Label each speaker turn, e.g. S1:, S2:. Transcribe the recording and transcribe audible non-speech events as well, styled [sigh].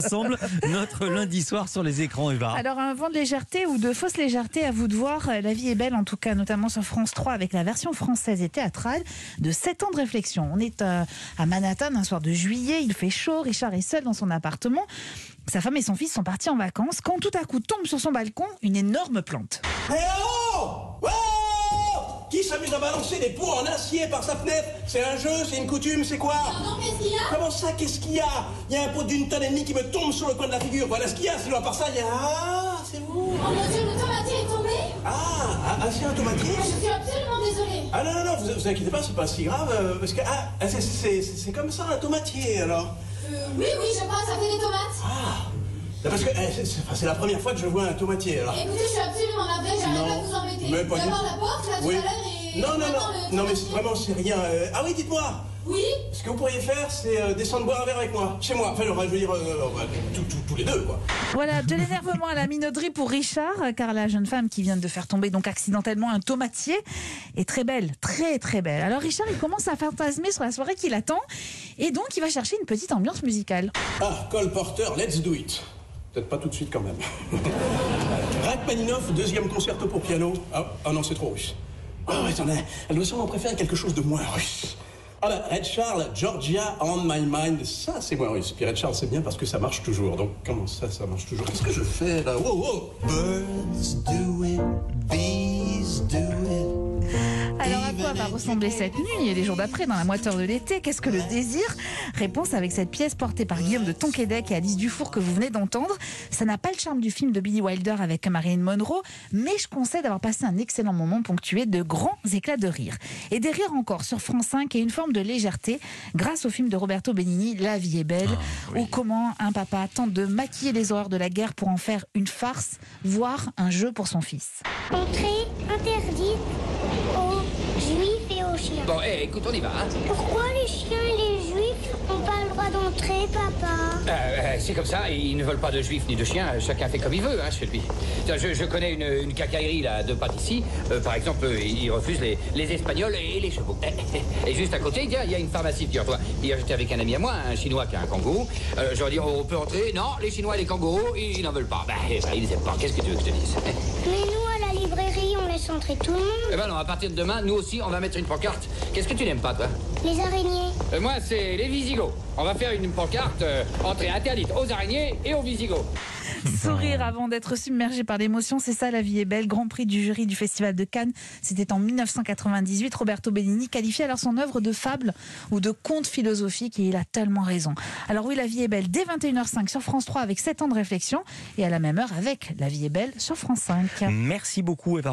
S1: ensemble notre lundi soir sur les écrans, Eva.
S2: Alors un vent de légèreté ou de fausse légèreté, à vous de voir. La vie est belle, en tout cas, notamment sur France 3 avec la version française et théâtrale de 7 ans de réflexion. On est euh, à Manhattan un soir de juillet, il fait chaud, Richard est seul dans son appartement. Sa femme et son fils sont partis en vacances quand tout à coup tombe sur son balcon une énorme plante.
S3: Oh Oh Qui s'amuse à balancer des pots en acier par sa fenêtre? C'est un jeu, c'est une coutume, c'est quoi?
S4: Pardon, qu'est-ce qu'il y a?
S3: Comment ça, qu'est-ce qu'il y a? Il y a un pot d'une tonne et demie qui me tombe sur le coin de la figure. Voilà ce qu'il y a, sinon à part ça, il y a... Ah, c'est vous
S4: Oh mon dieu, le tomatier est tombé
S3: Ah, ah, ah, c'est un tomatier?
S4: Je suis absolument désolée.
S3: Ah non, non, non, vous, vous inquiétez pas, c'est pas si grave, euh, parce que... Ah, ah, c'est- c'est c'est comme ça, un tomatier, alors
S4: Euh, oui, oui, je crois, ça fait des tomates.
S3: Ah Parce que eh, c'est- la première fois que je vois un tomatier, alors...
S4: Écoutez, je suis absolument navrée, j'arrête
S3: Non,
S4: pas de vous embêter.
S3: mais pas
S4: D'abord
S3: tout.
S4: la porte, là, tout
S3: Oui.
S4: à l'heure.
S3: Non, non, non, non, mais vraiment, c'est rien. euh, Ah oui, dites-moi
S4: Oui
S3: Ce que vous pourriez faire, c'est euh, descendre boire un verre avec moi, chez moi. Enfin, je veux dire, euh, bah, tous- tous- tous les deux, quoi.
S2: Voilà, de l'énervement à la minauderie pour Richard, car la jeune femme qui vient de faire tomber donc accidentellement un tomatier est très belle, très très belle. Alors Richard, il commence à fantasmer sur la soirée qui l'attend, et donc il va chercher une petite ambiance musicale.
S3: Ah, Cole Porter, let's do it. Peut-être pas tout de suite quand même. [laughs] Rachmaninoff, deuxième concerto pour piano. Ah, ah non, c'est trop russe. Ah ouais, attendez, elle doit sûrement préférer quelque chose de moins russe. Ah bah, Red Charles, Georgia on my mind, ça c'est moins russe. Puis Red Charles c'est bien parce que ça marche toujours. Donc comment ça, ça marche toujours? Qu'est-ce que je fais là? Wow, wow
S5: Birds do it, bees do it.
S2: Alors à quoi va ressembler cette nuit et les jours d'après dans la moiteur de l'été? Qu'est-ce que le désir? Réponse avec cette pièce portée par Guillaume de Tonquédec et Alice Dufour que vous venez d'entendre. Ça n'a pas le charme du film de Billy Wilder avec Marilyn Monroe, mais je conseille d'avoir passé un excellent moment ponctué de grands éclats de rire. Et des rires encore sur France 5 et une forme de légèreté grâce au film de Roberto Benigni La vie est belle, ou comment un papa tente de maquiller les horreurs de la guerre pour en faire une farce, voire un jeu pour son fils.
S6: Entrée interdite aux juifs et aux chiens.
S7: Bon, eh, écoute, on y va. Hein.
S6: Pourquoi les chiens et les juifs n'ont pas le droit d'entrer, papa
S7: Euh, euh, c'est comme ça, ils ne veulent pas de juifs ni de chiens, chacun fait comme il veut hein, chez lui. Je, je connais une, une cacaillerie là, de pâtisserie, Euh, par exemple, ils refusent les, les espagnols et les chevaux. Et juste à côté, il y a, il y a une pharmacie, figure-toi. Hier, j'étais avec un ami à moi, un chinois qui a un kangourou. Euh, J'aurais dit, on peut entrer? Non, les chinois et les kangourous, ils, n'en veulent pas. Bah, eh ben, ils les aiment pas, qu'est-ce que tu veux que je te dise?
S6: Mais nous, à la librairie, on laisse entrer tout le monde.
S7: Eh ben non, à partir de demain, nous aussi, on va mettre une pancarte. Qu'est-ce que tu n'aimes pas, toi?
S6: Les araignées.
S7: Euh, Moi, c'est les Visigoths. On va faire une pancarte euh, entrée interdite aux araignées et aux Visigoths. [laughs]
S2: Sourire avant d'être submergé par l'émotion, c'est ça la vie est belle. Grand prix du jury du Festival de Cannes, c'était en 1998. Roberto Benigni qualifiait alors son œuvre de fable ou de conte philosophique et il a tellement raison. Alors oui, la vie est belle dès 21h05 sur France 3 avec 7 ans de réflexion et à la même heure avec La vie est belle sur France 5.
S1: Merci beaucoup, Eva.